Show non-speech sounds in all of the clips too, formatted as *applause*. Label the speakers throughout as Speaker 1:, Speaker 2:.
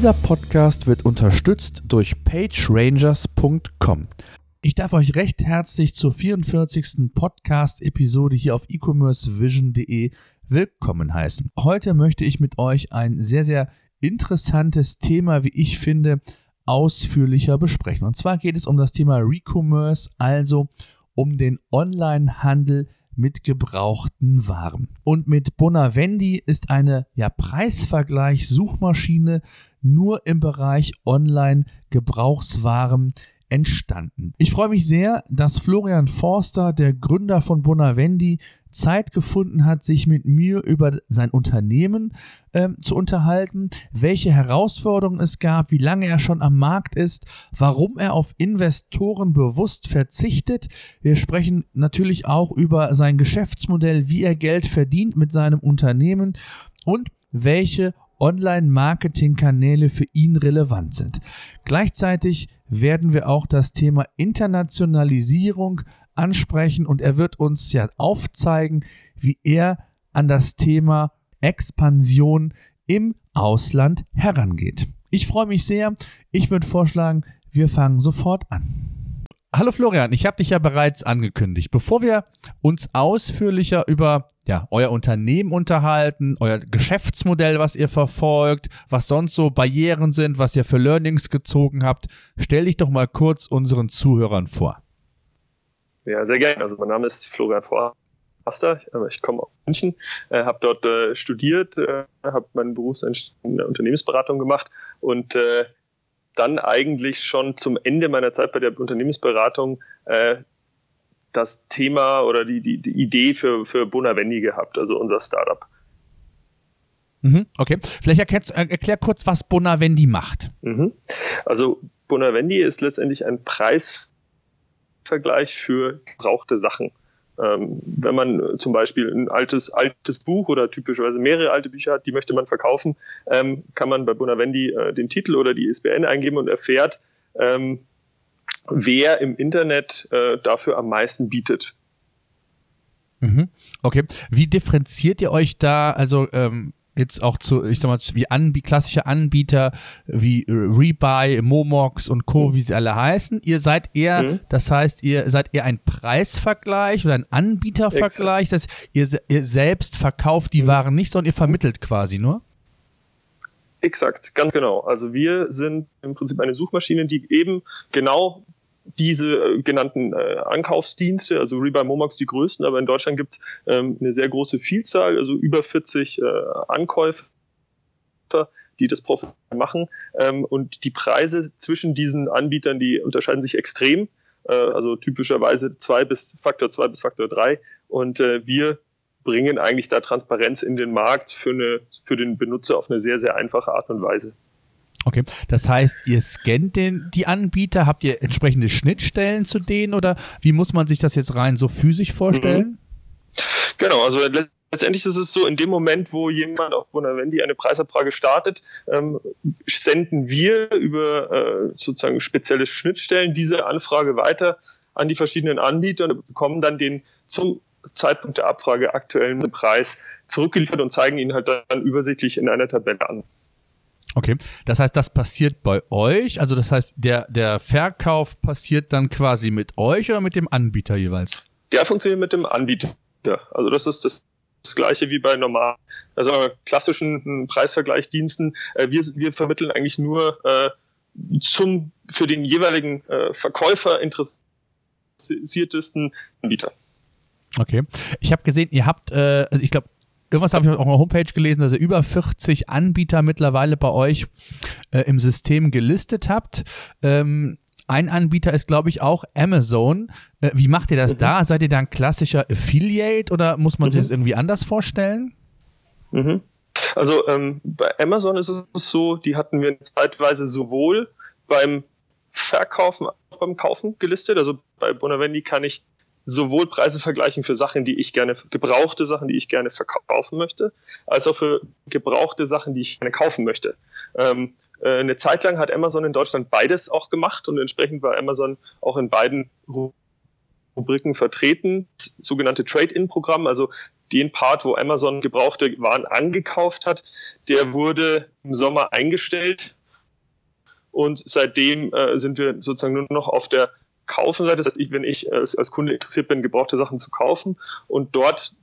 Speaker 1: Dieser Podcast wird unterstützt durch pagerangers.com. Ich darf euch recht herzlich zur 44. Podcast-Episode hier auf e-commercevision.de willkommen heißen. Heute möchte ich mit euch ein sehr, sehr interessantes Thema, wie ich finde, ausführlicher besprechen. Und zwar geht es um das Thema Recommerce, also um den Online-Handel mit gebrauchten Waren. Und mit Bonavendi ist eine ja, Preisvergleich-Suchmaschine nur im Bereich Online-Gebrauchswaren entstanden. Ich freue mich sehr, dass Florian Forster, der Gründer von Bonavendi, Zeit gefunden hat, sich mit mir über sein Unternehmen äh, zu unterhalten, welche Herausforderungen es gab, wie lange er schon am Markt ist, warum er auf Investoren bewusst verzichtet. Wir sprechen natürlich auch über sein Geschäftsmodell, wie er Geld verdient mit seinem Unternehmen und welche Online-Marketing-Kanäle für ihn relevant sind. Gleichzeitig werden wir auch das Thema Internationalisierung ansprechen und er wird uns ja aufzeigen, wie er an das Thema Expansion im Ausland herangeht. Ich freue mich sehr. Ich würde vorschlagen, wir fangen sofort an. Hallo Florian, ich habe dich ja bereits angekündigt. Bevor wir uns ausführlicher über ja, euer Unternehmen unterhalten, euer Geschäftsmodell, was ihr verfolgt, was sonst so Barrieren sind, was ihr für Learnings gezogen habt, stell dich doch mal kurz unseren Zuhörern vor.
Speaker 2: Ja, sehr gerne. Also mein Name ist Florian Forster. Ich komme aus München, äh, habe dort äh, studiert, äh, habe meinen Berufseinstieg in Unternehmensberatung gemacht und äh, dann eigentlich schon zum Ende meiner Zeit bei der Unternehmensberatung äh, das Thema oder die, die, die Idee für, für Bonavendi gehabt, also unser Startup.
Speaker 1: Mhm, okay, vielleicht erklär, erklär kurz, was Bonavendi macht.
Speaker 2: Mhm. Also Bonavendi ist letztendlich ein Preis Vergleich für gebrauchte Sachen. Ähm, wenn man zum Beispiel ein altes, altes Buch oder typischerweise mehrere alte Bücher hat, die möchte man verkaufen, ähm, kann man bei Bonavendi äh, den Titel oder die ISBN eingeben und erfährt, ähm, wer im Internet äh, dafür am meisten bietet.
Speaker 1: Mhm. Okay. Wie differenziert ihr euch da? Also ähm, jetzt auch zu, ich sag mal, wie Anb klassische Anbieter wie Rebuy, Momox und Co., mhm. wie sie alle heißen. Ihr seid eher, mhm. das heißt, ihr seid eher ein Preisvergleich oder ein Anbietervergleich, dass ihr, ihr selbst verkauft die mhm. Waren nicht, sondern ihr vermittelt quasi nur?
Speaker 2: Exakt, ganz genau. Also wir sind im Prinzip eine Suchmaschine, die eben genau diese äh, genannten äh, Ankaufsdienste, also Rebuy Momox die größten, aber in Deutschland gibt es ähm, eine sehr große Vielzahl, also über 40 äh, Ankäufer, die das professionell machen. Ähm, und die Preise zwischen diesen Anbietern, die unterscheiden sich extrem, äh, also typischerweise zwei bis Faktor zwei bis Faktor drei. Und äh, wir bringen eigentlich da Transparenz in den Markt für, eine, für den Benutzer auf eine sehr, sehr einfache Art und Weise.
Speaker 1: Okay, das heißt, ihr scannt den, die Anbieter, habt ihr entsprechende Schnittstellen zu denen oder wie muss man sich das jetzt rein so physisch vorstellen? Mhm.
Speaker 2: Genau, also letztendlich ist es so, in dem Moment, wo jemand auf Bonavendi eine Preisabfrage startet, ähm, senden wir über äh, sozusagen spezielle Schnittstellen diese Anfrage weiter an die verschiedenen Anbieter und bekommen dann den zum Zeitpunkt der Abfrage aktuellen Preis zurückgeliefert und zeigen ihn halt dann übersichtlich in einer Tabelle an.
Speaker 1: Okay, das heißt, das passiert bei euch, also das heißt, der, der Verkauf passiert dann quasi mit euch oder mit dem Anbieter jeweils?
Speaker 2: Der funktioniert mit dem Anbieter. Also das ist das, das gleiche wie bei normalen, also klassischen hm, Preisvergleichsdiensten. Äh, wir, wir vermitteln eigentlich nur äh, zum für den jeweiligen äh, Verkäufer interessiertesten Anbieter.
Speaker 1: Okay. Ich habe gesehen, ihr habt, äh, also ich glaube, Irgendwas habe ich auf eurer Homepage gelesen, dass ihr über 40 Anbieter mittlerweile bei euch äh, im System gelistet habt. Ähm, ein Anbieter ist, glaube ich, auch Amazon. Äh, wie macht ihr das mhm. da? Seid ihr da ein klassischer Affiliate oder muss man mhm. sich das irgendwie anders vorstellen?
Speaker 2: Mhm. Also ähm, bei Amazon ist es so, die hatten wir zeitweise sowohl beim Verkaufen als auch beim Kaufen gelistet. Also bei Bonavendi kann ich sowohl Preise vergleichen für Sachen, die ich gerne, gebrauchte Sachen, die ich gerne verkaufen möchte, als auch für gebrauchte Sachen, die ich gerne kaufen möchte. Ähm, äh, eine Zeit lang hat Amazon in Deutschland beides auch gemacht und entsprechend war Amazon auch in beiden Rubriken vertreten, sogenannte Trade-in-Programm, also den Part, wo Amazon gebrauchte Waren angekauft hat, der wurde im Sommer eingestellt Und seitdem äh, sind wir sozusagen nur noch auf der Kaufenseite. Das heißt, ich, wenn ich als, als Kunde interessiert bin, gebrauchte Sachen zu kaufen und dort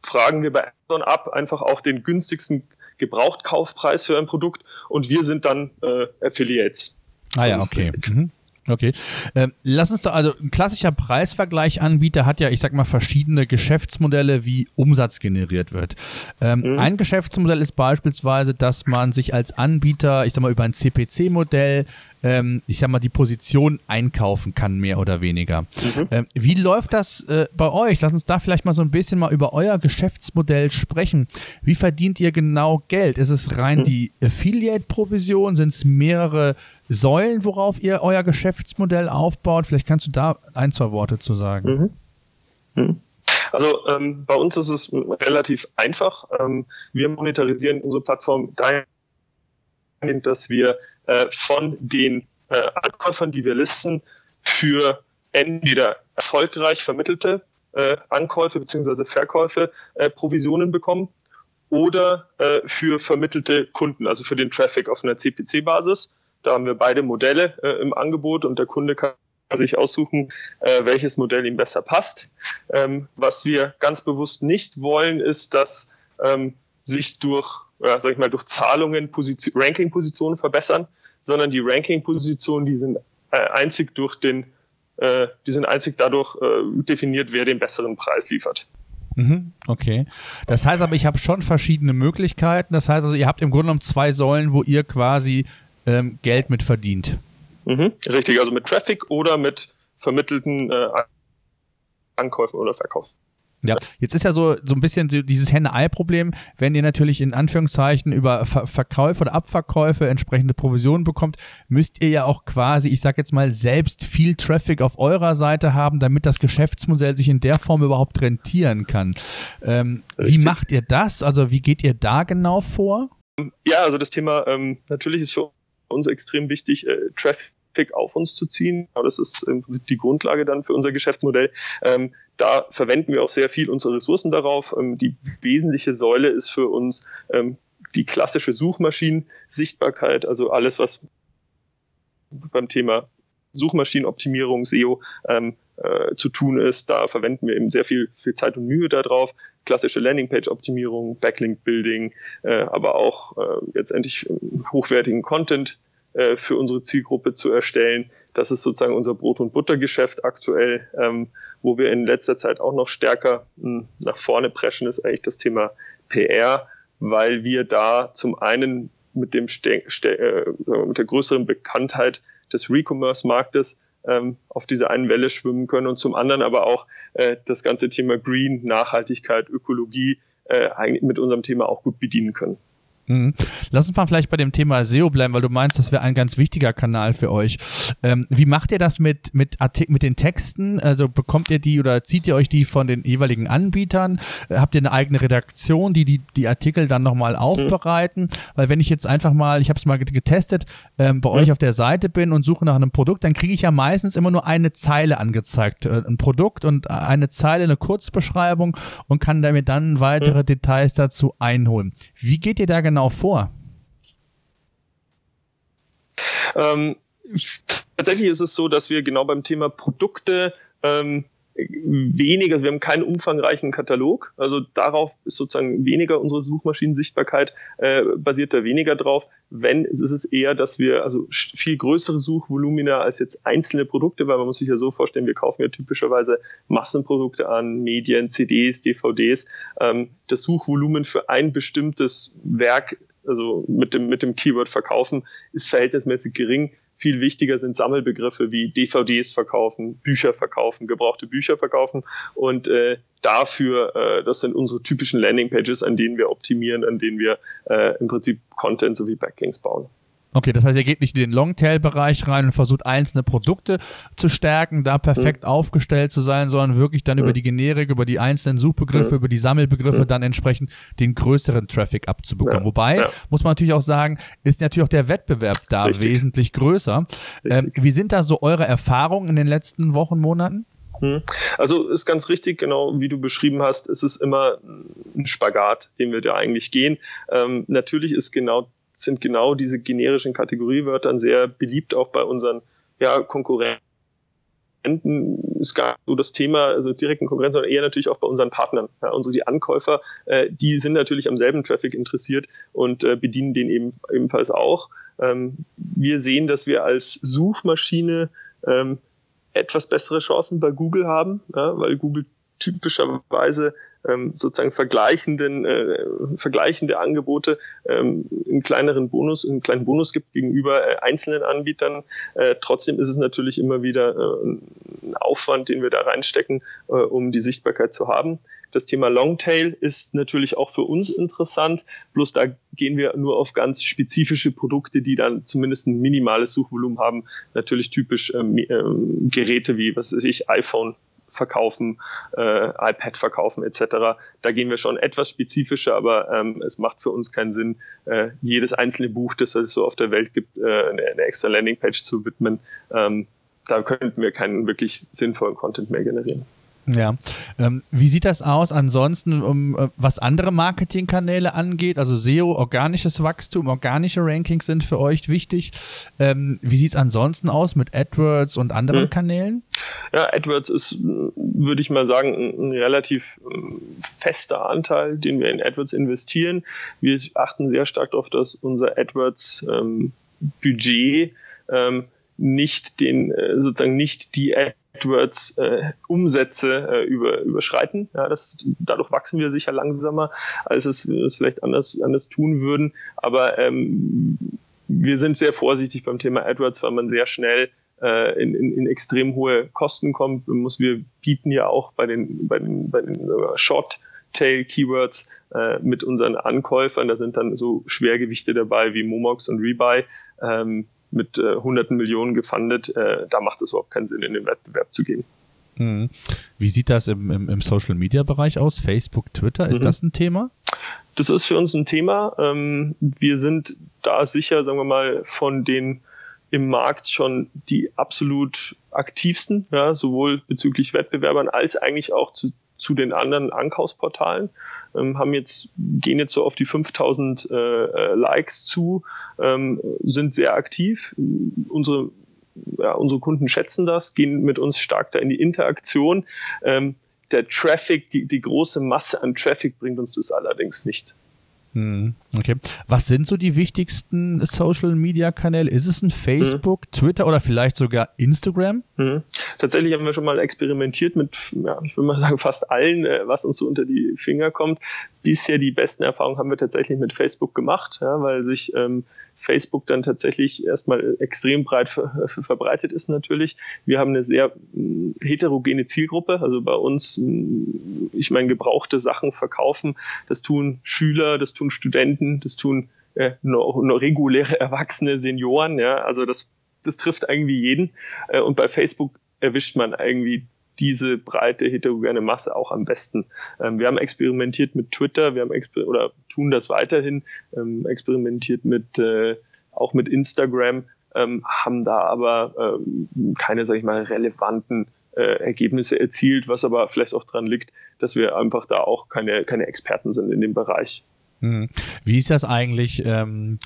Speaker 2: fragen wir bei Amazon ab einfach auch den günstigsten Gebrauchtkaufpreis für ein Produkt und wir sind dann äh, Affiliates.
Speaker 1: Ah ja, okay. Mhm. Okay. Ähm, lass uns doch, also ein klassischer Preisvergleich-Anbieter hat ja, ich sag mal, verschiedene Geschäftsmodelle, wie Umsatz generiert wird. Ähm, mhm. Ein Geschäftsmodell ist beispielsweise, dass man sich als Anbieter, ich sag mal, über ein CPC-Modell ähm, ich sag mal, die Position einkaufen kann, mehr oder weniger. Mhm. Ähm, wie läuft das äh, bei euch? Lass uns da vielleicht mal so ein bisschen mal über euer Geschäftsmodell sprechen. Wie verdient ihr genau Geld? Ist es rein mhm. die Affiliate-Provision? Sind es mehrere Säulen, worauf ihr euer Geschäftsmodell aufbaut? Vielleicht kannst du da ein, zwei Worte zu sagen.
Speaker 2: Mhm. mhm. Also ähm, bei uns ist es relativ einfach. Ähm, wir monetarisieren unsere Plattform dahin, dass wir äh, von den äh, Ankäufern, die wir listen, für entweder erfolgreich vermittelte äh, Ankäufe bzw. Verkäufe äh, Provisionen bekommen oder äh, für vermittelte Kunden, also für den Traffic auf einer CPC-Basis. Da haben wir beide Modelle äh, im Angebot und der Kunde kann sich aussuchen, äh, welches Modell ihm besser passt. Ähm, was wir ganz bewusst nicht wollen, ist, dass ähm, sich durch, äh, sag ich mal, durch Zahlungen Ranking-Positionen verbessern, sondern die Ranking-Positionen, die sind äh, einzig durch den, äh, die sind einzig dadurch äh, definiert, wer den besseren Preis liefert.
Speaker 1: Mhm, okay. Das heißt aber, ich habe schon verschiedene Möglichkeiten. Das heißt also, ihr habt im Grunde genommen zwei Säulen, wo ihr quasi ähm, Geld mit verdient.
Speaker 2: Mhm, richtig, also mit Traffic oder mit vermittelten äh, Ankäufen oder Verkaufen.
Speaker 1: Ja, jetzt ist ja so, so ein bisschen dieses Henne-Ei-Problem, wenn ihr natürlich in Anführungszeichen über Ver Verkäufe oder Abverkäufe entsprechende Provisionen bekommt, müsst ihr ja auch quasi, ich sag jetzt mal, selbst viel Traffic auf eurer Seite haben, damit das Geschäftsmodell sich in der Form überhaupt rentieren kann. Ähm, wie macht ihr das? Also wie geht ihr da genau vor?
Speaker 2: Ja, also das Thema ähm, natürlich ist für uns extrem wichtig, äh, Traffic auf uns zu ziehen. Aber das ist im Prinzip die Grundlage dann für unser Geschäftsmodell. Ähm, da verwenden wir auch sehr viel unsere Ressourcen darauf. Ähm, die wesentliche Säule ist für uns ähm, die klassische Suchmaschinensichtbarkeit, also alles, was beim Thema Suchmaschinenoptimierung, SEO ähm, äh, zu tun ist. Da verwenden wir eben sehr viel, viel Zeit und Mühe darauf. Klassische Landingpage-Optimierung, Backlink-Building, äh, aber auch äh, letztendlich hochwertigen Content äh, für unsere Zielgruppe zu erstellen. Das ist sozusagen unser Brot- und Buttergeschäft aktuell, ähm, wo wir in letzter Zeit auch noch stärker mh, hm, nach vorne preschen, ist eigentlich das Thema PR, weil wir da zum einen mit, dem äh, mit der größeren Bekanntheit des Recommerce-Marktes ähm, auf dieser einen Welle schwimmen können und zum anderen aber auch äh, das ganze Thema Green, Nachhaltigkeit, Ökologie äh, mit unserem Thema auch gut bedienen können.
Speaker 1: Mhm. Lass uns mal vielleicht bei dem Thema SEO bleiben, weil du meinst, das wäre ein ganz wichtiger Kanal für euch. Ähm, wie macht ihr das mit, mit, Artik mit den Texten? Also bekommt ihr die oder zieht ihr euch die von den jeweiligen Anbietern? Habt ihr eine eigene Redaktion, die die, die Artikel dann nochmal aufbereiten? Weil wenn ich jetzt einfach mal, ich habe es mal getestet, ähm, bei mhm. euch auf der Seite bin und suche nach einem Produkt, dann kriege ich ja meistens immer nur eine Zeile angezeigt. Äh, ein Produkt und eine Zeile, eine Kurzbeschreibung und kann damit dann weitere mhm. Details dazu einholen. Wie geht ihr da genau genau vor?
Speaker 2: Ähm, tatsächlich ist es so, dass wir genau beim Thema Produkte ähm, weniger, wir haben keinen umfangreichen Katalog, also darauf ist sozusagen weniger unsere Suchmaschinensichtbarkeit, äh, basiert da weniger drauf. Wenn, ist es eher, dass wir also viel größere Suchvolumina als jetzt einzelne Produkte, weil man muss sich ja so vorstellen, wir kaufen ja typischerweise Massenprodukte an, Medien, CDs, DVDs. Ähm, das Suchvolumen für ein bestimmtes Werk also mit dem, mit dem Keyword verkaufen, ist verhältnismäßig gering. Viel wichtiger sind Sammelbegriffe wie DVDs verkaufen, Bücher verkaufen, gebrauchte Bücher verkaufen. Und äh, dafür, äh, das sind unsere typischen Landingpages, an denen wir optimieren, an denen wir äh, im Prinzip Content sowie Backlinks bauen.
Speaker 1: Okay, das heißt, ihr geht nicht in den Longtail-Bereich rein und versucht einzelne Produkte zu stärken, da perfekt mhm. aufgestellt zu sein, sondern wirklich dann mhm. über die Generik, über die einzelnen Suchbegriffe, mhm. über die Sammelbegriffe dann entsprechend den größeren Traffic abzubekommen. Ja. Wobei, ja. muss man natürlich auch sagen, ist natürlich auch der Wettbewerb da Richtig. wesentlich größer. Ähm, wie sind da so eure Erfahrungen in den letzten Wochen, Monaten?
Speaker 2: Mhm. Also ist ganz richtig, genau wie du beschrieben hast, ist es immer ein Spagat, den wir da eigentlich gehen. Ähm, natürlich ist genau sind genau diese generischen Kategoriewörter sehr beliebt auch bei unseren ja, Konkurrenten es gab so das Thema, also direkten Konkurrenz, sondern eher natürlich auch bei unseren Partnern. Ja, unsere die Ankäufer, äh, die sind natürlich am selben Traffic interessiert und äh, bedienen den eben, ebenfalls auch. Ähm, wir sehen, dass wir als Suchmaschine ähm, etwas bessere Chancen bei Google haben, ja, weil Google typischerweise ähm, sozusagen vergleichenden, äh, vergleichende Angebote ähm, einen kleineren Bonus, einen kleinen Bonus gibt gegenüber äh, einzelnen Anbietern. Äh, trotzdem ist es natürlich immer wieder äh, ein Aufwand, den wir da reinstecken, äh, um die Sichtbarkeit zu haben. Das Thema Longtail ist natürlich auch für uns interessant, bloß da gehen wir nur auf ganz spezifische Produkte, die dann zumindest ein minimales Suchvolumen haben. Natürlich typisch ähm, ähm, Geräte wie, was weiß ich, iPhone verkaufen, äh, iPad verkaufen etc. Da gehen wir schon etwas spezifischer, aber ähm, es macht für uns keinen Sinn, äh, jedes einzelne Buch, das es so auf der Welt gibt, äh, eine, eine extra Landingpage zu widmen. Ähm, da könnten wir keinen wirklich sinnvollen Content mehr generieren.
Speaker 1: Ja. Ähm, wie sieht das aus ansonsten, um, äh, was andere Marketingkanäle angeht? Also SEO, organisches Wachstum, organische Rankings sind für euch wichtig. Ähm, wie sieht es ansonsten aus mit AdWords und anderen hm. Kanälen?
Speaker 2: Ja, AdWords ist, würde ich mal sagen, ein, ein relativ ähm, fester Anteil, den wir in AdWords investieren. Wir achten sehr stark darauf, dass unser AdWords ähm, Budget ähm, nicht den äh, sozusagen nicht die AdWords äh, Umsätze äh, über, überschreiten. Ja, das, dadurch wachsen wir sicher langsamer, als es, es vielleicht anders, anders tun würden. Aber ähm, wir sind sehr vorsichtig beim Thema AdWords, weil man sehr schnell äh, in, in, in extrem hohe Kosten kommt. Muss, wir bieten ja auch bei den, bei den, bei den Short Tail Keywords äh, mit unseren Ankäufern. Da sind dann so Schwergewichte dabei wie Momox und Rebuy. Ähm, mit äh, hunderten Millionen gefundet, äh, da macht es überhaupt keinen Sinn, in den Wettbewerb zu gehen.
Speaker 1: Mhm. Wie sieht das im, im, im Social-Media-Bereich aus? Facebook, Twitter, ist mhm. das ein Thema?
Speaker 2: Das ist für uns ein Thema. Ähm, wir sind da sicher, sagen wir mal, von den im Markt schon die absolut aktivsten, ja, sowohl bezüglich Wettbewerbern als eigentlich auch zu, zu den anderen Ankaufsportalen, ähm, haben jetzt, gehen jetzt so auf die 5000 äh, äh, Likes zu, ähm, sind sehr aktiv. Unsere, ja, unsere Kunden schätzen das, gehen mit uns stark da in die Interaktion. Ähm, der Traffic, die, die große Masse an Traffic bringt uns das allerdings nicht.
Speaker 1: Hm, okay. Was sind so die wichtigsten Social Media Kanäle? Ist es ein Facebook, mhm. Twitter oder vielleicht sogar Instagram?
Speaker 2: Mhm. Tatsächlich haben wir schon mal experimentiert mit, ja, ich würde mal *laughs* sagen, fast allen, äh, was uns so unter die Finger kommt. Bisher die besten Erfahrungen haben wir tatsächlich mit Facebook gemacht, ja, weil sich ähm, Facebook dann tatsächlich erstmal extrem breit ver verbreitet ist natürlich. Wir haben eine sehr hm, heterogene Zielgruppe, also bei uns, hm, ich meine, gebrauchte Sachen verkaufen, das tun Schüler, das tun Studenten, das tun äh, nur, nur reguläre Erwachsene, Senioren, ja, also das, das trifft irgendwie jeden. Äh, und bei Facebook erwischt man irgendwie diese breite heterogene Masse auch am besten. Ähm, wir haben experimentiert mit Twitter, wir haben oder tun das weiterhin, ähm, experimentiert mit äh, auch mit Instagram, ähm, haben da aber ähm, keine, sag ich mal, relevanten äh, Ergebnisse erzielt, was aber vielleicht auch dran liegt, dass wir einfach da auch keine, keine Experten sind in dem Bereich.
Speaker 1: Hm. Wie ist das eigentlich? Ähm,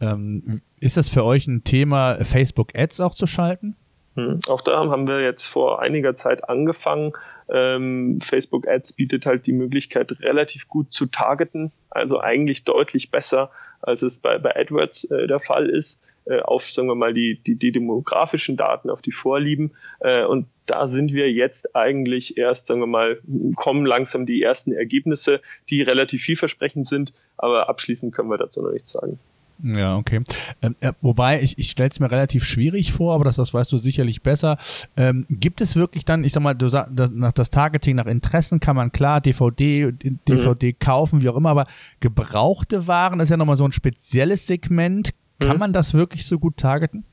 Speaker 1: ähm, ist das für euch ein Thema, Facebook Ads auch zu schalten?
Speaker 2: Hm. Auch da haben wir jetzt vor einiger Zeit angefangen. Ähm, Facebook Ads bietet halt die Möglichkeit, relativ gut zu targeten, also eigentlich deutlich besser, als es bei, bei AdWords äh, der Fall ist, äh, auf, sagen wir mal, die, die, die demografischen Daten, auf die Vorlieben. Äh, und da sind wir jetzt eigentlich erst, sagen wir mal, kommen langsam die ersten Ergebnisse, die relativ vielversprechend sind, aber abschließend können wir dazu noch nichts sagen.
Speaker 1: Ja, okay. Ähm, äh, wobei, ich, ich stelle es mir relativ schwierig vor, aber das, das weißt du sicherlich besser. Ähm, gibt es wirklich dann, ich sag mal, du sag, das, nach das Targeting nach Interessen kann man klar DVD, DVD mhm. kaufen, wie auch immer, aber gebrauchte Waren ist ja nochmal so ein spezielles Segment. Kann mhm. man das wirklich so gut targeten?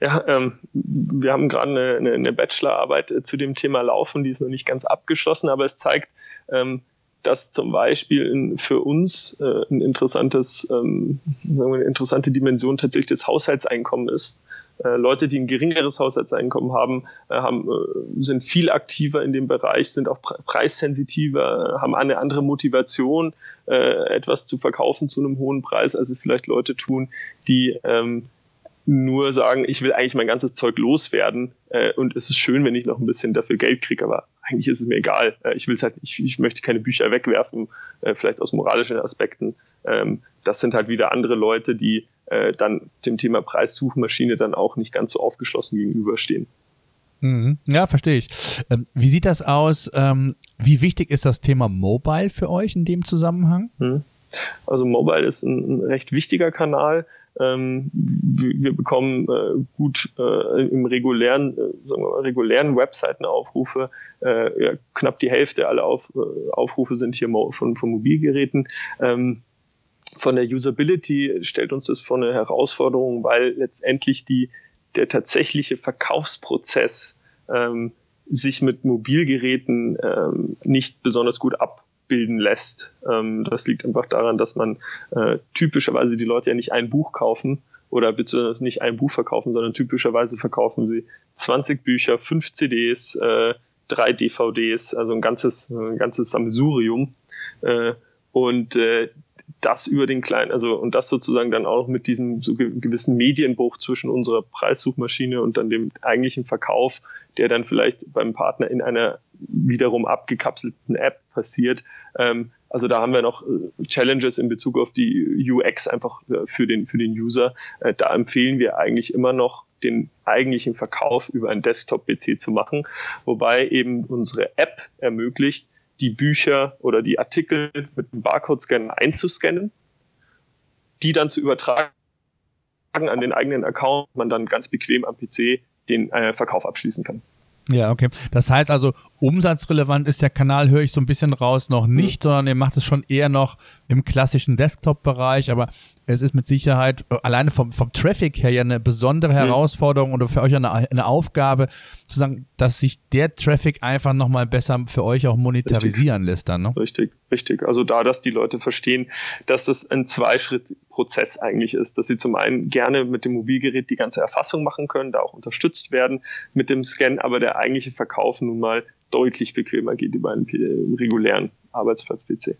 Speaker 2: Ja, ähm, wir haben gerade eine, eine, Bachelorarbeit äh, zu dem Thema laufen, die ist noch nicht ganz abgeschlossen, aber es zeigt, ähm, dass zum Beispiel für uns äh, ein interessantes, ähm, eine interessante Dimension tatsächlich das Haushaltseinkommen ist. Äh, Leute, die ein geringeres Haushaltseinkommen haben, äh, haben äh, sind viel aktiver in dem Bereich, sind auch pre preissensitiver, haben eine andere Motivation, äh, etwas zu verkaufen zu einem hohen Preis, als es vielleicht Leute tun, die ähm, nur sagen, ich will eigentlich mein ganzes Zeug loswerden äh, und es ist schön, wenn ich noch ein bisschen dafür Geld kriege, aber eigentlich ist es mir egal. Äh, ich will halt, ich, ich möchte keine Bücher wegwerfen, äh, vielleicht aus moralischen Aspekten. Ähm, das sind halt wieder andere Leute, die äh, dann dem Thema Preissuchmaschine dann auch nicht ganz so aufgeschlossen gegenüberstehen.
Speaker 1: Mhm. Ja, verstehe ich. Ähm, wie sieht das aus? Ähm, wie wichtig ist das Thema Mobile für euch in dem Zusammenhang?
Speaker 2: Mhm. Also Mobile ist ein, ein recht wichtiger Kanal. Ähm, wir, bekommen äh, gut äh, im regulären, äh, sagen wir mal, regulären Webseitenaufrufe, äh, ja, knapp die Hälfte aller Auf, äh, Aufrufe sind hier von, von Mobilgeräten. Ähm, von der Usability stellt uns das vor eine Herausforderung, weil letztendlich die, der tatsächliche Verkaufsprozess ähm, sich mit Mobilgeräten ähm, nicht besonders gut ab bilden lässt. Ähm, das liegt einfach daran, dass man äh, typischerweise die Leute ja nicht ein Buch kaufen oder beziehungsweise nicht ein Buch verkaufen, sondern typischerweise verkaufen sie 20 Bücher, 5 CDs, äh, drei DVDs, also ein ganzes, ein ganzes Sammelsurium. Äh, und äh, das über den kleinen, also und das sozusagen dann auch mit diesem so gewissen Medienbruch zwischen unserer Preissuchmaschine und dann dem eigentlichen Verkauf, der dann vielleicht beim Partner in einer wiederum abgekapselten App passiert. Ähm, also da haben wir noch äh, Challenges in Bezug auf die UX einfach äh, für den für den User. Äh, da empfehlen wir eigentlich immer noch den eigentlichen Verkauf über einen Desktop-PC zu machen, wobei eben unsere App ermöglicht, die Bücher oder die Artikel mit einem Barcode-Scanner einzuscannen, die dann zu übertragen an den eigenen Account, man dann ganz bequem am PC den äh, Verkauf abschließen kann.
Speaker 1: Ja, okay. Das heißt also, umsatzrelevant ist der Kanal, höre ich so ein bisschen raus, noch nicht, mhm. sondern ihr macht es schon eher noch im klassischen Desktop-Bereich, aber es ist mit Sicherheit äh, alleine vom, vom Traffic her ja eine besondere mhm. Herausforderung oder für euch eine, eine Aufgabe, zu sagen, dass sich der Traffic einfach nochmal besser für euch auch monetarisieren richtig. lässt dann. Ne?
Speaker 2: Richtig, richtig. Also da, dass die Leute verstehen, dass das ein Zweischritt-Prozess eigentlich ist, dass sie zum einen gerne mit dem Mobilgerät die ganze Erfassung machen können, da auch unterstützt werden mit dem Scan, aber der eigentliche Verkauf nun mal deutlich bequemer geht über einen regulären Arbeitsplatz-PC.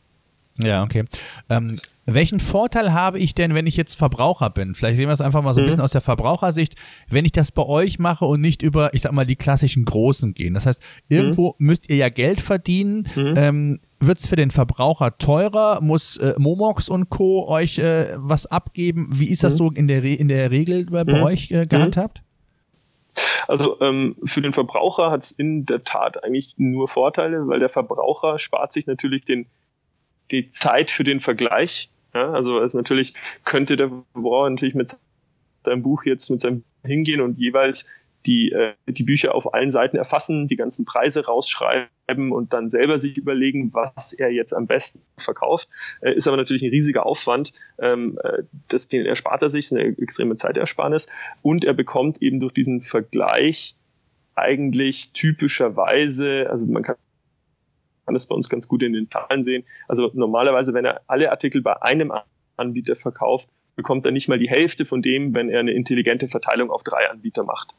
Speaker 1: Ja, okay. Ähm, welchen Vorteil habe ich denn, wenn ich jetzt Verbraucher bin? Vielleicht sehen wir es einfach mal so ein mhm. bisschen aus der Verbrauchersicht, wenn ich das bei euch mache und nicht über, ich sag mal, die klassischen Großen gehen. Das heißt, irgendwo mhm. müsst ihr ja Geld verdienen. Mhm. Ähm, Wird es für den Verbraucher teurer? Muss äh, Momox und Co. euch äh, was abgeben? Wie ist das mhm. so in der, Re in der Regel bei, bei mhm. euch äh, gehandhabt?
Speaker 2: Also ähm, für den Verbraucher hat es in der Tat eigentlich nur Vorteile, weil der Verbraucher spart sich natürlich den die Zeit für den Vergleich. Ja, also es natürlich könnte der Verbraucher natürlich mit seinem Buch jetzt mit seinem hingehen und jeweils die, äh, die Bücher auf allen Seiten erfassen, die ganzen Preise rausschreiben und dann selber sich überlegen, was er jetzt am besten verkauft. Äh, ist aber natürlich ein riesiger Aufwand. Ähm, äh, das, den erspart er sich, ist eine extreme Zeitersparnis. Und er bekommt eben durch diesen Vergleich eigentlich typischerweise, also man kann kann das bei uns ganz gut in den Zahlen sehen. Also normalerweise, wenn er alle Artikel bei einem Anbieter verkauft, bekommt er nicht mal die Hälfte von dem, wenn er eine intelligente Verteilung auf drei Anbieter macht.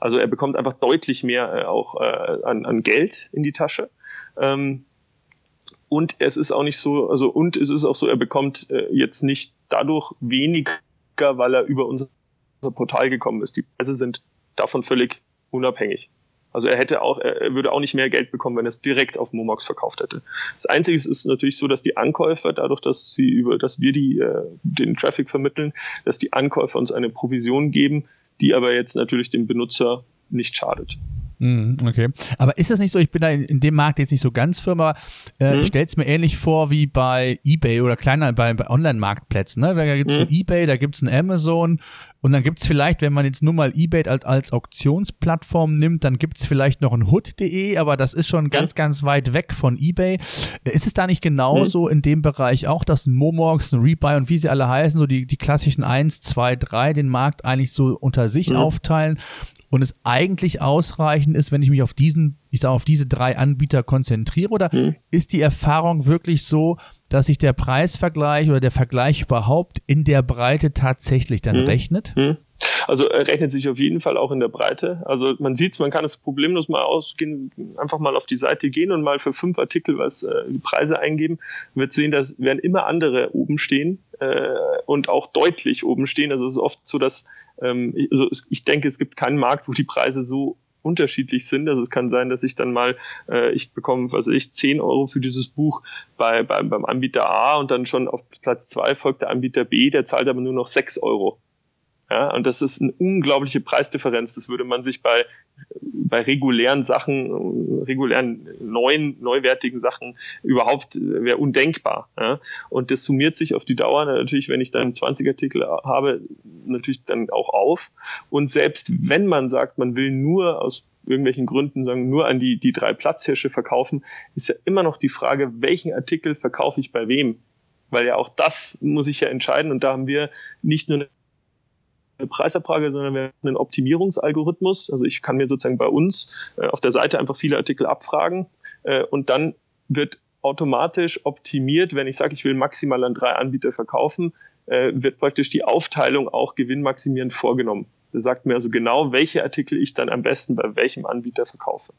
Speaker 2: Also er bekommt einfach deutlich mehr äh, auch äh, an, an Geld in die Tasche. Ähm, und es ist auch nicht so, also und es ist auch so, er bekommt äh, jetzt nicht dadurch weniger, weil er über unser Portal gekommen ist. Die Preise sind davon völlig unabhängig. Also er hätte auch, er würde auch nicht mehr Geld bekommen, wenn er es direkt auf Momox verkauft hätte. Das Einzige ist natürlich so, dass die Ankäufer, dadurch, dass sie über, dass wir die, äh, den Traffic vermitteln, dass die Ankäufer uns eine Provision geben, die aber jetzt natürlich dem Benutzer nicht schadet.
Speaker 1: Mhm, okay. Aber ist das nicht so, ich bin da in, in dem Markt jetzt nicht so ganz firm, aber äh, mhm. ich stelle es mir ähnlich vor wie bei Ebay oder kleiner bei, bei Online-Marktplätzen. Ne? Da gibt es mhm. ein Ebay, da gibt es ein Amazon und dann gibt es vielleicht, wenn man jetzt nur mal Ebay als, als Auktionsplattform nimmt, dann gibt es vielleicht noch ein Hood.de, aber das ist schon ganz, ganz weit weg von Ebay. Ist es da nicht genauso mhm. in dem Bereich auch, dass ein Momox, ein Rebuy und wie sie alle heißen, so die, die klassischen 1, 2, 3 den Markt eigentlich so unter sich mhm. aufteilen und es eigentlich ausreichend ist, wenn ich mich auf diesen, ich sage, auf diese drei Anbieter konzentriere? Oder mhm. ist die Erfahrung wirklich so, dass sich der Preisvergleich oder der Vergleich überhaupt in der Breite tatsächlich dann mhm. rechnet? Mhm.
Speaker 2: Also rechnet sich auf jeden Fall auch in der Breite. Also man sieht es, man kann es problemlos mal ausgehen, einfach mal auf die Seite gehen und mal für fünf Artikel was äh, die Preise eingeben, wird sehen, dass werden immer andere oben stehen äh, und auch deutlich oben stehen. Also es ist oft so, dass ähm, also ich denke, es gibt keinen Markt, wo die Preise so unterschiedlich sind. Also es kann sein, dass ich dann mal, äh, ich bekomme, was weiß ich, 10 Euro für dieses Buch bei, bei, beim Anbieter A und dann schon auf Platz 2 folgt der Anbieter B, der zahlt aber nur noch 6 Euro. Ja, und das ist eine unglaubliche Preisdifferenz. Das würde man sich bei, bei regulären Sachen, regulären neuen, neuwertigen Sachen überhaupt, wäre undenkbar. Ja. Und das summiert sich auf die Dauer natürlich, wenn ich dann 20 Artikel habe, natürlich dann auch auf. Und selbst wenn man sagt, man will nur aus irgendwelchen Gründen sagen, nur an die, die drei Platzhirsche verkaufen, ist ja immer noch die Frage, welchen Artikel verkaufe ich bei wem? Weil ja auch das muss ich ja entscheiden und da haben wir nicht nur Preisabfrage, sondern wir haben einen Optimierungsalgorithmus. Also ich kann mir sozusagen bei uns äh, auf der Seite einfach viele Artikel abfragen äh, und dann wird automatisch optimiert, wenn ich sage, ich will maximal an drei Anbieter verkaufen, äh, wird praktisch die Aufteilung auch gewinnmaximierend vorgenommen. Das sagt mir also genau, welche Artikel ich dann am besten bei welchem Anbieter verkaufe.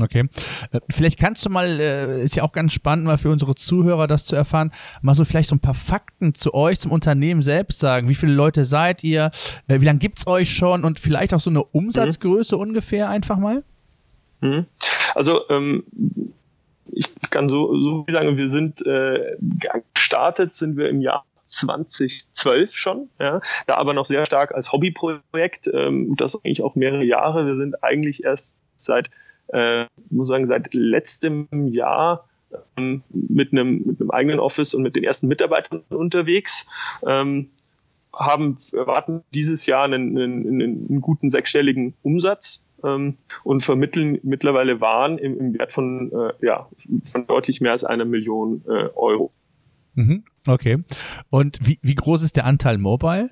Speaker 1: Okay. Äh, vielleicht kannst du mal, äh, ist ja auch ganz spannend, mal für unsere Zuhörer das zu erfahren, mal so vielleicht so ein paar Fakten zu euch, zum Unternehmen selbst sagen. Wie viele Leute seid ihr? Äh, wie lange gibt's euch schon? Und vielleicht auch so eine Umsatzgröße mhm. ungefähr einfach mal?
Speaker 2: Mhm. Also, ähm, ich kann so, so sagen, wir sind äh, gestartet, sind wir im Jahr 2012 schon, ja, da aber noch sehr stark als Hobbyprojekt, ähm, das eigentlich auch mehrere Jahre. Wir sind eigentlich erst seit äh, muss sagen, seit letztem Jahr ähm, mit, einem, mit einem eigenen Office und mit den ersten Mitarbeitern unterwegs. Ähm, haben, erwarten dieses Jahr einen, einen, einen guten sechsstelligen Umsatz ähm, und vermitteln mittlerweile Waren im, im Wert von, äh, ja, von deutlich mehr als einer Million äh, Euro.
Speaker 1: Mhm, okay. Und wie, wie groß ist der Anteil Mobile?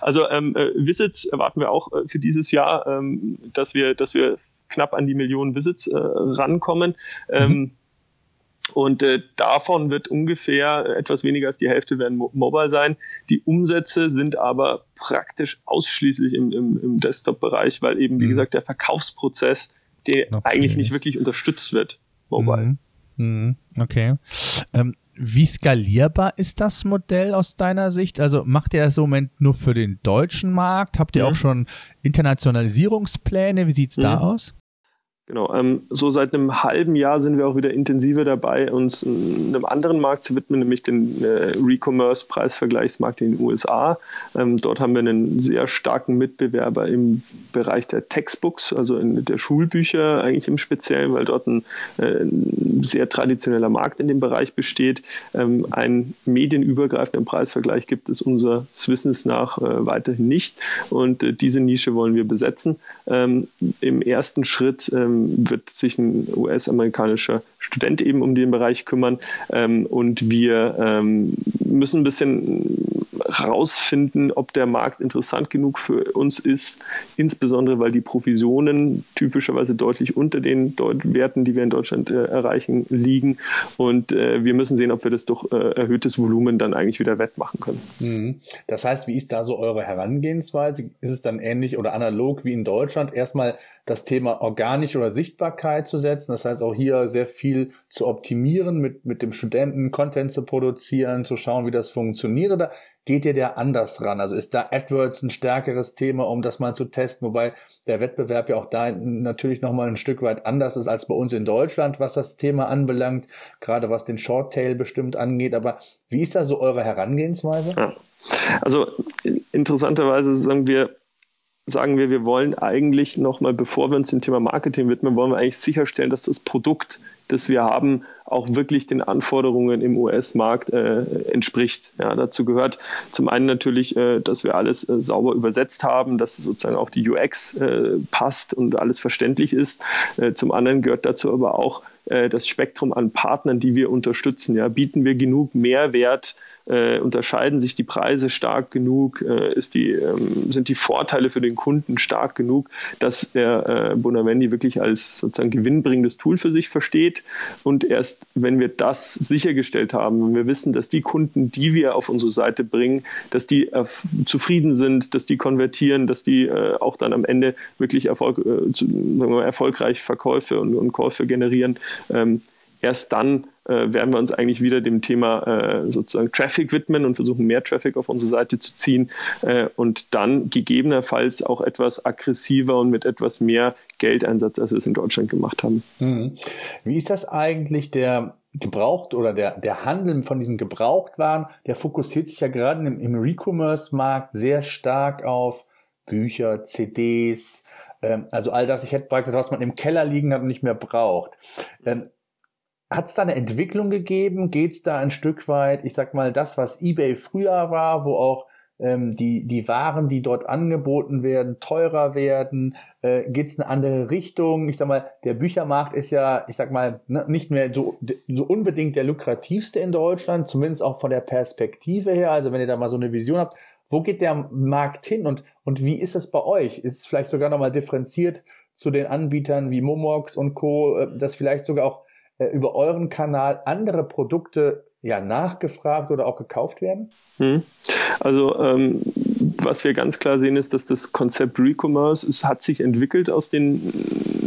Speaker 2: Also ähm, äh, Visits erwarten wir auch äh, für dieses Jahr, ähm, dass wir, dass wir knapp an die Millionen Visits äh, rankommen. Ähm, mhm. Und äh, davon wird ungefähr etwas weniger als die Hälfte werden mo mobile sein. Die Umsätze sind aber praktisch ausschließlich im, im, im Desktop-Bereich, weil eben, wie mhm. gesagt, der Verkaufsprozess, der Noch eigentlich nicht wirklich unterstützt wird, mobile.
Speaker 1: Mhm. mhm. Okay. Ähm, wie skalierbar ist das Modell aus deiner Sicht? Also macht ihr das im Moment nur für den deutschen Markt? Habt ihr auch schon Internationalisierungspläne? Wie sieht's da aus?
Speaker 2: Genau, ähm, so seit einem halben Jahr sind wir auch wieder intensiver dabei, uns einem anderen Markt zu widmen, nämlich den äh, Recommerce-Preisvergleichsmarkt in den USA. Ähm, dort haben wir einen sehr starken Mitbewerber im Bereich der Textbooks, also in der Schulbücher eigentlich im Speziellen, weil dort ein, äh, sehr traditioneller Markt in dem Bereich besteht. Ähm, ein medienübergreifenden Preisvergleich gibt es unseres Wissens nach äh, weiterhin nicht und äh, diese Nische wollen wir besetzen. Ähm, Im ersten Schritt ähm, wird sich ein US-amerikanischer Student eben um den Bereich kümmern. Ähm, und wir ähm, müssen ein bisschen rausfinden, ob der Markt interessant genug für uns ist, insbesondere weil die Provisionen typischerweise deutlich unter den Werten, die wir in Deutschland äh, erreichen, liegen. Und äh, wir müssen sehen, ob wir das durch äh, erhöhtes Volumen dann eigentlich wieder wettmachen können.
Speaker 3: Mhm. Das heißt, wie ist da so eure Herangehensweise? Ist es dann ähnlich oder analog wie in Deutschland? Erstmal das Thema organisch oder Sichtbarkeit zu setzen. Das heißt auch hier sehr viel zu optimieren, mit, mit dem Studenten Content zu produzieren, zu schauen, wie das funktioniert. Oder geht ihr da anders ran? Also ist da AdWords ein stärkeres Thema, um das mal zu testen, wobei der Wettbewerb ja auch da natürlich nochmal ein Stück weit anders ist als bei uns in Deutschland, was das Thema anbelangt, gerade was den Shorttail bestimmt angeht. Aber wie ist da so eure Herangehensweise? Ja.
Speaker 2: Also interessanterweise sagen wir, sagen wir, wir wollen eigentlich nochmal, bevor wir uns dem Thema Marketing widmen, wollen wir eigentlich sicherstellen, dass das Produkt, das wir haben, auch wirklich den Anforderungen im US-Markt äh, entspricht. Ja, dazu gehört zum einen natürlich, äh, dass wir alles äh, sauber übersetzt haben, dass sozusagen auch die UX äh, passt und alles verständlich ist. Äh, zum anderen gehört dazu aber auch, äh, das Spektrum an Partnern, die wir unterstützen. Ja, bieten wir genug Mehrwert? Äh, unterscheiden sich die Preise stark genug? Äh, ist die, ähm, sind die Vorteile für den Kunden stark genug, dass er äh, Bonavendi wirklich als sozusagen gewinnbringendes Tool für sich versteht? Und erst wenn wir das sichergestellt haben, wenn wir wissen, dass die Kunden, die wir auf unsere Seite bringen, dass die zufrieden sind, dass die konvertieren, dass die äh, auch dann am Ende wirklich Erfolg, äh, zu, wir, erfolgreich Verkäufe und, und Käufe generieren, ähm, erst dann äh, werden wir uns eigentlich wieder dem Thema äh, sozusagen Traffic widmen und versuchen, mehr Traffic auf unsere Seite zu ziehen äh, und dann gegebenenfalls auch etwas aggressiver und mit etwas mehr Geldeinsatz, als wir es in Deutschland gemacht haben.
Speaker 1: Mhm. Wie ist das eigentlich der gebraucht oder der, der Handel von diesen Gebrauchtwaren, der fokussiert sich ja gerade im, im Recommerce-Markt sehr stark auf Bücher, CDs, ähm, also all das, ich hätte praktisch, was man im Keller liegen hat und nicht mehr braucht. Hat es da eine Entwicklung gegeben? Geht es da ein Stück weit, ich sag mal, das, was eBay früher war, wo auch ähm, die, die Waren, die dort angeboten werden, teurer werden? Äh, Geht es eine andere Richtung? Ich sag mal, der Büchermarkt ist ja, ich sag mal, ne, nicht mehr so, so unbedingt der lukrativste in Deutschland, zumindest auch von der Perspektive her. Also wenn ihr da mal so eine Vision habt, wo geht der Markt hin und, und wie ist es bei euch? Ist es vielleicht sogar nochmal differenziert zu den Anbietern wie Momox und Co., äh, dass vielleicht sogar auch äh, über euren Kanal andere Produkte ja nachgefragt oder auch gekauft werden?
Speaker 2: Hm. Also ähm, was wir ganz klar sehen ist, dass das Konzept Recommerce es hat sich entwickelt aus den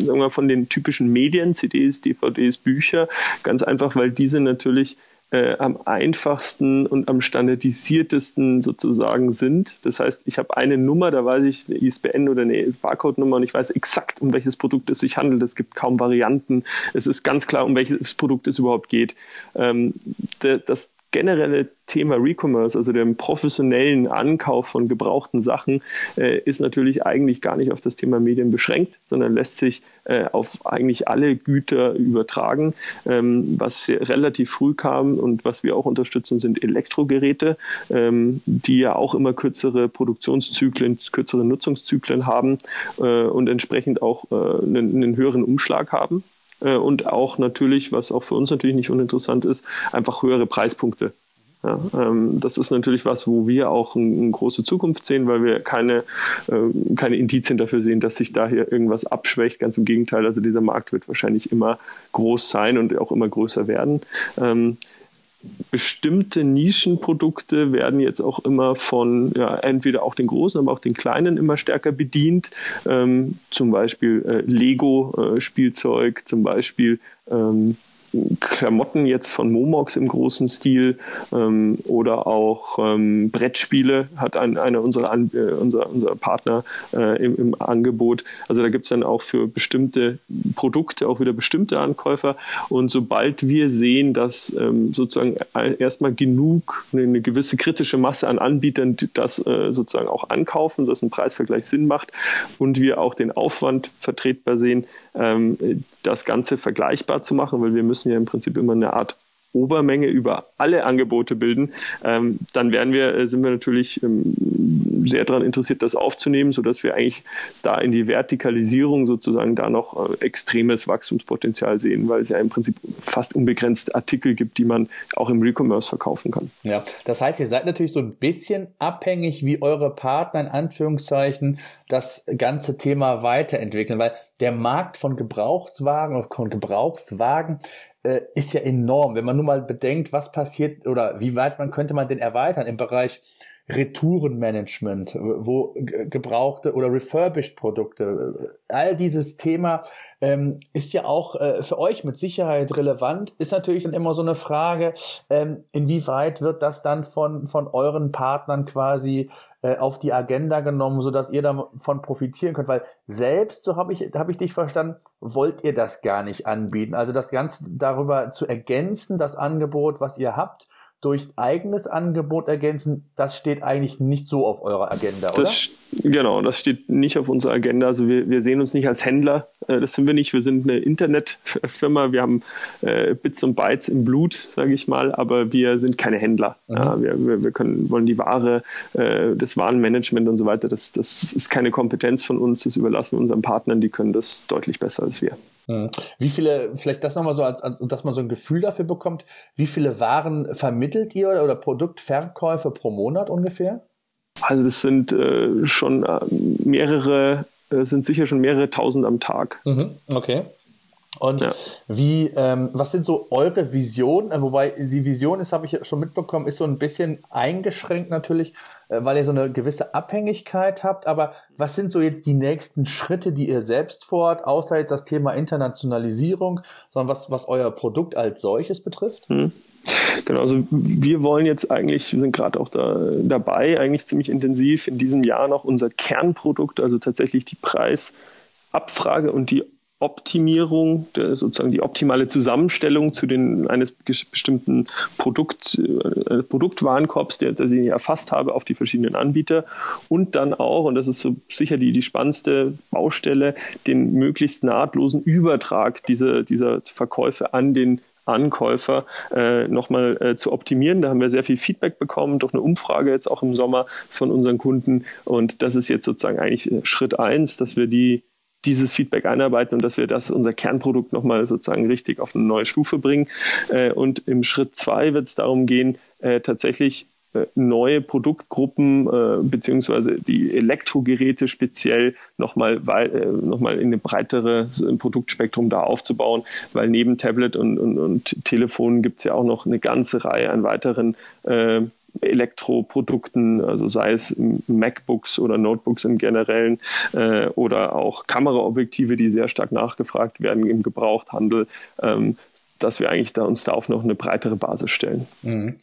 Speaker 2: sagen wir, von den typischen Medien, CDs, DVDs, Bücher, ganz einfach, weil diese natürlich äh, am einfachsten und am standardisiertesten sozusagen sind. Das heißt, ich habe eine Nummer, da weiß ich eine ISBN oder eine Barcode-Nummer und ich weiß exakt, um welches Produkt es sich handelt. Es gibt kaum Varianten. Es ist ganz klar, um welches Produkt es überhaupt geht. Ähm, das, generelle Thema Recommerce, also dem professionellen Ankauf von gebrauchten Sachen, äh, ist natürlich eigentlich gar nicht auf das Thema Medien beschränkt, sondern lässt sich äh, auf eigentlich alle Güter übertragen. Ähm, was relativ früh kam und was wir auch unterstützen, sind Elektrogeräte, ähm, die ja auch immer kürzere Produktionszyklen, kürzere Nutzungszyklen haben äh, und entsprechend auch äh, einen, einen höheren Umschlag haben. Äh, und auch natürlich, was auch für uns natürlich nicht uninteressant ist, einfach höhere Preispunkte. Ja, ähm, das ist natürlich was, wo wir auch eine große Zukunft sehen, weil wir keine, äh, keine Indizien dafür sehen, dass sich da hier irgendwas abschwächt. Ganz im Gegenteil, also dieser Markt wird wahrscheinlich immer groß sein und auch immer größer werden. Ähm, bestimmte Nischenprodukte werden jetzt auch immer von ja, entweder auch den großen, aber auch den kleinen immer stärker bedient. Ähm, zum Beispiel äh, Lego-Spielzeug, äh, zum Beispiel ähm, Klamotten jetzt von Momox im großen Stil ähm, oder auch ähm, Brettspiele hat ein, einer unserer, An äh, unser, unser Partner äh, im, im, Angebot. Also da gibt es dann auch für bestimmte Produkte auch wieder bestimmte Ankäufer. Und sobald wir sehen, dass ähm, sozusagen erstmal genug, eine, gewisse kritische Masse an Anbietern das äh, sozusagen auch ankaufen, dass ein Preisvergleich Sinn macht und wir auch den Aufwand vertretbar sehen, ähm, das Ganze vergleichbar zu machen, weil wir müssen ja im Prinzip immer eine Art Obermenge über alle Angebote bilden, ähm, dann werden wir, äh, sind wir natürlich ähm, sehr daran interessiert, das aufzunehmen, sodass wir eigentlich da in die Vertikalisierung sozusagen da noch äh, extremes Wachstumspotenzial sehen, weil es ja im Prinzip fast unbegrenzt Artikel gibt, die man auch im Recommerce verkaufen kann.
Speaker 1: Ja, das heißt, ihr seid natürlich so ein bisschen abhängig, wie eure Partner in Anführungszeichen das ganze Thema weiterentwickeln, weil der Markt von Gebrauchtwagen, von Gebrauchswagen äh, ist ja enorm. Wenn man nur mal bedenkt, was passiert oder wie weit man könnte man den erweitern im Bereich Retourenmanagement, wo gebrauchte oder refurbished Produkte, all dieses Thema ähm, ist ja auch äh, für euch mit Sicherheit relevant. Ist natürlich dann immer so eine Frage, ähm, inwieweit wird das dann von, von euren Partnern quasi äh, auf die Agenda genommen, so dass ihr davon profitieren könnt, weil selbst, so habe ich, habe ich dich verstanden, wollt ihr das gar nicht anbieten. Also das Ganze darüber zu ergänzen, das Angebot, was ihr habt, durch eigenes Angebot ergänzen, das steht eigentlich nicht so auf eurer Agenda, oder?
Speaker 2: Das, genau, das steht nicht auf unserer Agenda. Also wir, wir sehen uns nicht als Händler, äh, das sind wir nicht. Wir sind eine Internetfirma, wir haben äh, Bits und Bytes im Blut, sage ich mal, aber wir sind keine Händler. Mhm. Ja, wir, wir, wir können, wollen die Ware, äh, das Warenmanagement und so weiter, das, das ist keine Kompetenz von uns, das überlassen wir unseren Partnern, die können das deutlich besser als wir.
Speaker 1: Mhm. Wie viele, vielleicht das nochmal so, als, als, dass man so ein Gefühl dafür bekommt, wie viele Waren vermittelt ihr oder, oder Produktverkäufe pro Monat ungefähr?
Speaker 2: Also das sind äh, schon äh, mehrere, äh, sind sicher schon mehrere tausend am Tag.
Speaker 1: Mhm, okay. Und ja. wie, ähm, was sind so eure Visionen? Äh, wobei die Vision ist, habe ich schon mitbekommen, ist so ein bisschen eingeschränkt natürlich, weil ihr so eine gewisse Abhängigkeit habt. Aber was sind so jetzt die nächsten Schritte, die ihr selbst vorhat, außer jetzt das Thema Internationalisierung, sondern was, was euer Produkt als solches betrifft? Hm.
Speaker 2: Genau, also wir wollen jetzt eigentlich, wir sind gerade auch da, dabei, eigentlich ziemlich intensiv in diesem Jahr noch unser Kernprodukt, also tatsächlich die Preisabfrage und die Optimierung, sozusagen die optimale Zusammenstellung zu den eines bestimmten Produkt, äh, Produktwarenkorbs, der, der ich erfasst habe, auf die verschiedenen Anbieter und dann auch, und das ist so sicher die, die spannendste Baustelle, den möglichst nahtlosen Übertrag dieser, dieser Verkäufe an den Ankäufer äh, nochmal äh, zu optimieren. Da haben wir sehr viel Feedback bekommen durch eine Umfrage jetzt auch im Sommer von unseren Kunden. Und das ist jetzt sozusagen eigentlich äh, Schritt eins, dass wir die dieses Feedback einarbeiten und dass wir das unser Kernprodukt nochmal sozusagen richtig auf eine neue Stufe bringen. Äh, und im Schritt zwei wird es darum gehen, äh, tatsächlich äh, neue Produktgruppen äh, beziehungsweise die Elektrogeräte speziell nochmal äh, noch mal in ein breiteres Produktspektrum da aufzubauen, weil neben Tablet und, und, und Telefon gibt es ja auch noch eine ganze Reihe an weiteren äh, Elektroprodukten, also sei es MacBooks oder Notebooks im Generellen äh, oder auch Kameraobjektive, die sehr stark nachgefragt werden im Gebrauchthandel, ähm, dass wir eigentlich da uns da auf noch eine breitere Basis stellen.
Speaker 1: Mhm.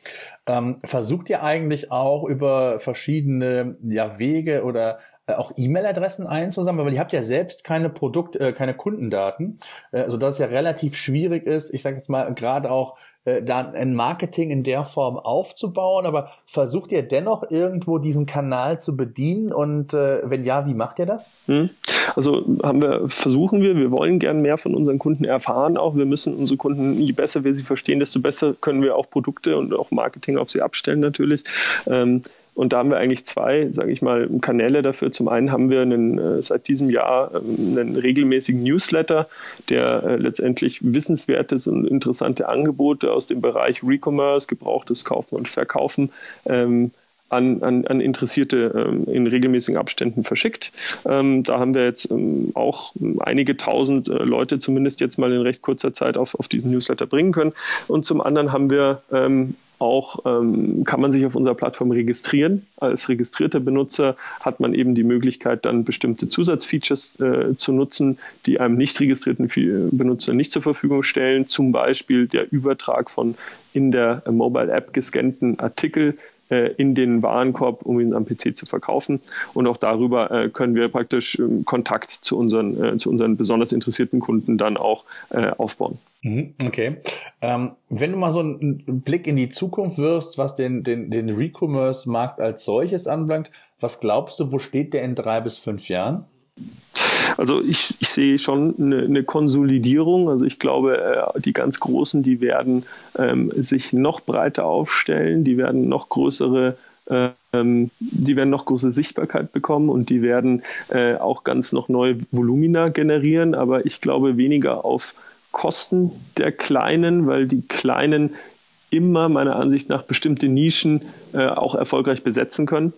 Speaker 1: Ähm, versucht ihr eigentlich auch über verschiedene ja, Wege oder äh, auch E-Mail-Adressen einzusammeln, weil ihr habt ja selbst keine Produkt, äh, keine Kundendaten, äh, also dass es ja relativ schwierig ist, ich sage jetzt mal gerade auch äh, ein Marketing in der Form aufzubauen, aber versucht ihr dennoch irgendwo diesen Kanal zu bedienen und äh, wenn ja, wie macht ihr das? Hm.
Speaker 2: Also haben wir, versuchen wir, wir wollen gern mehr von unseren Kunden erfahren auch. Wir müssen unsere Kunden, je besser wir sie verstehen, desto besser können wir auch Produkte und auch Marketing auf sie abstellen natürlich. Ähm, und da haben wir eigentlich zwei, sage ich mal, Kanäle dafür. Zum einen haben wir einen, äh, seit diesem Jahr ähm, einen regelmäßigen Newsletter, der äh, letztendlich wissenswertes und interessante Angebote aus dem Bereich Recommerce, gebrauchtes Kaufen und Verkaufen ähm, an, an, an Interessierte ähm, in regelmäßigen Abständen verschickt. Ähm, da haben wir jetzt ähm, auch einige tausend äh, Leute zumindest jetzt mal in recht kurzer Zeit auf, auf diesen Newsletter bringen können. Und zum anderen haben wir ähm, auch ähm, kann man sich auf unserer Plattform registrieren. Als registrierter Benutzer hat man eben die Möglichkeit, dann bestimmte Zusatzfeatures äh, zu nutzen, die einem nicht registrierten Benutzer nicht zur Verfügung stellen. Zum Beispiel der Übertrag von in der Mobile App gescannten Artikel äh, in den Warenkorb, um ihn am PC zu verkaufen. Und auch darüber äh, können wir praktisch ähm, Kontakt zu unseren, äh, zu unseren besonders interessierten Kunden dann auch aufbauen.
Speaker 1: Mhm, okay. Ähm, wenn du mal so einen Blick in die Zukunft wirfst, was den, den, den Recommerce-Markt als solches anbelangt, was glaubst du, wo steht der in drei bis fünf Jahren?
Speaker 2: Also ich, ich sehe schon eine, eine Konsolidierung. Also ich glaube, äh, die ganz Großen, die werden ähm, sich noch breiter aufstellen, die werden noch größere ähm, die werden noch große Sichtbarkeit bekommen und die werden äh, auch ganz noch neue Volumina generieren, aber ich glaube weniger auf Kosten der Kleinen, weil die Kleinen immer meiner Ansicht nach bestimmte Nischen äh, auch erfolgreich besetzen können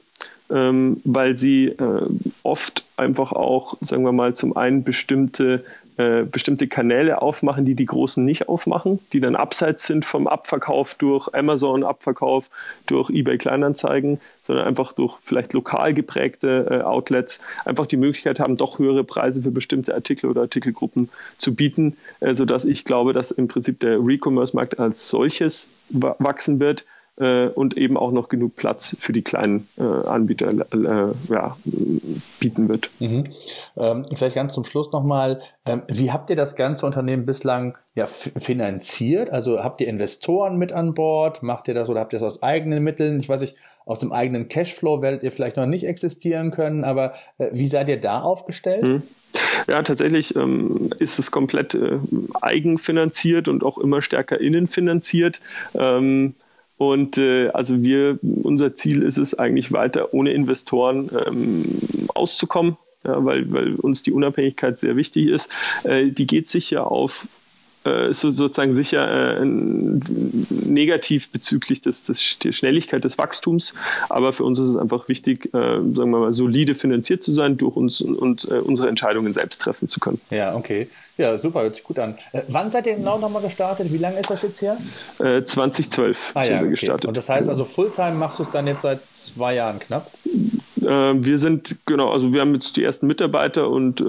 Speaker 2: ähm, weil sie äh, oft einfach auch, sagen wir mal, zum einen bestimmte, äh, bestimmte Kanäle aufmachen, die die Großen nicht aufmachen, die dann abseits sind vom Abverkauf durch Amazon, Abverkauf durch eBay Kleinanzeigen, sondern einfach durch vielleicht lokal geprägte äh, Outlets einfach die Möglichkeit haben, doch höhere Preise für bestimmte Artikel oder Artikelgruppen zu bieten, äh, sodass ich glaube, dass im Prinzip der Recommerce-Markt als solches wachsen wird äh, und eben auch noch genug Platz für die kleinen äh, Anbieter äh, ja, bieten wird.
Speaker 1: Mhm. Ähm, vielleicht ganz zum Schluss nochmal, ähm, wie habt ihr das ganze Unternehmen bislang ja, finanziert? Also habt ihr Investoren mit an Bord? Macht ihr das oder habt ihr das aus eigenen Mitteln? Ich weiß nicht, aus dem eigenen Cashflow werdet ihr vielleicht noch nicht existieren können, aber äh, wie seid ihr da aufgestellt? Mhm.
Speaker 2: Ja, tatsächlich ähm, ist es komplett äh, eigenfinanziert und auch immer stärker innenfinanziert. Ähm, und äh, also wir, unser Ziel ist es eigentlich weiter ohne Investoren ähm, auszukommen ja, weil, weil uns die Unabhängigkeit sehr wichtig ist, äh, die geht sicher auf äh, so, sozusagen sicher äh, negativ bezüglich des, des, der Schnelligkeit des Wachstums. Aber für uns ist es einfach wichtig, äh, sagen wir mal, solide finanziert zu sein, durch uns und, und äh, unsere Entscheidungen selbst treffen zu können.
Speaker 1: Ja, okay. Ja, super, hört sich gut an. Äh, wann seid ihr genau nochmal gestartet? Wie lange ist das jetzt her?
Speaker 2: 2012
Speaker 1: ah, sind ja, wir okay. gestartet. Und das heißt also, Fulltime machst du es dann jetzt seit zwei Jahren knapp?
Speaker 2: wir sind, genau, also wir haben jetzt die ersten Mitarbeiter und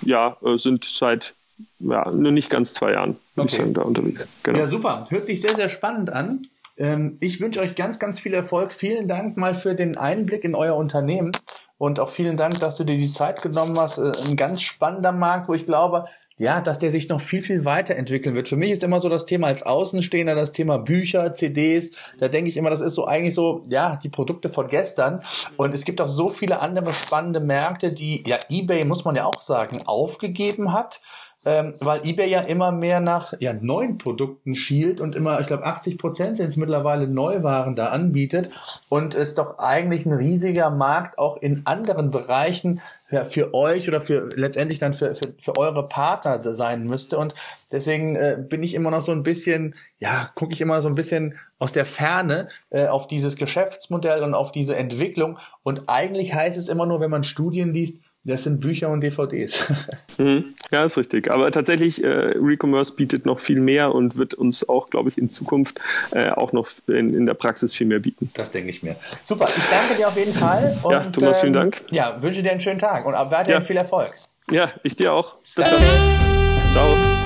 Speaker 2: ja, sind seit ja, nur nicht ganz zwei Jahren, okay. ich sagen, da unterwegs.
Speaker 1: Genau. Ja, super. Hört sich sehr, sehr spannend an. Ähm, ich wünsche euch ganz, ganz viel Erfolg. Vielen Dank mal für den Einblick in euer Unternehmen und auch vielen Dank, dass du dir die Zeit genommen hast. Äh, ein ganz spannender Markt, wo ich glaube, ja, dass der sich noch viel, viel weiterentwickeln wird. Für mich ist immer so das Thema als Außenstehender, das Thema Bücher, CDs. Da denke ich immer, das ist so eigentlich so, ja, die Produkte von gestern. Und es gibt auch so viele andere spannende Märkte, die, ja, eBay, muss man ja auch sagen, aufgegeben hat ähm, weil eBay ja immer mehr nach ja, neuen Produkten schielt und immer, ich glaube, 80 Prozent sind es mittlerweile Neuwaren da anbietet und es doch eigentlich ein riesiger Markt auch in anderen Bereichen ja, für euch oder für letztendlich dann für, für, für eure Partner sein müsste. Und deswegen äh, bin ich immer noch so ein bisschen, ja, gucke ich immer so ein bisschen aus der Ferne äh, auf dieses Geschäftsmodell und auf diese Entwicklung. Und eigentlich heißt es immer nur, wenn man Studien liest, das sind Bücher und DVDs. *laughs*
Speaker 2: Mhm. Ja, ist richtig. Aber tatsächlich, äh, Recommerce bietet noch viel mehr und wird uns auch, glaube ich, in Zukunft äh, auch noch in, in, der Praxis viel mehr bieten.
Speaker 1: Das denke ich mir. Super, ich danke dir auf jeden Fall.
Speaker 2: Und, ja, Thomas, vielen Dank.
Speaker 1: Ähm, ja, wünsche dir einen schönen Tag und weiterhin ja. viel Erfolg.
Speaker 2: Ja, ich dir auch. Bis danke. dann. Ciao.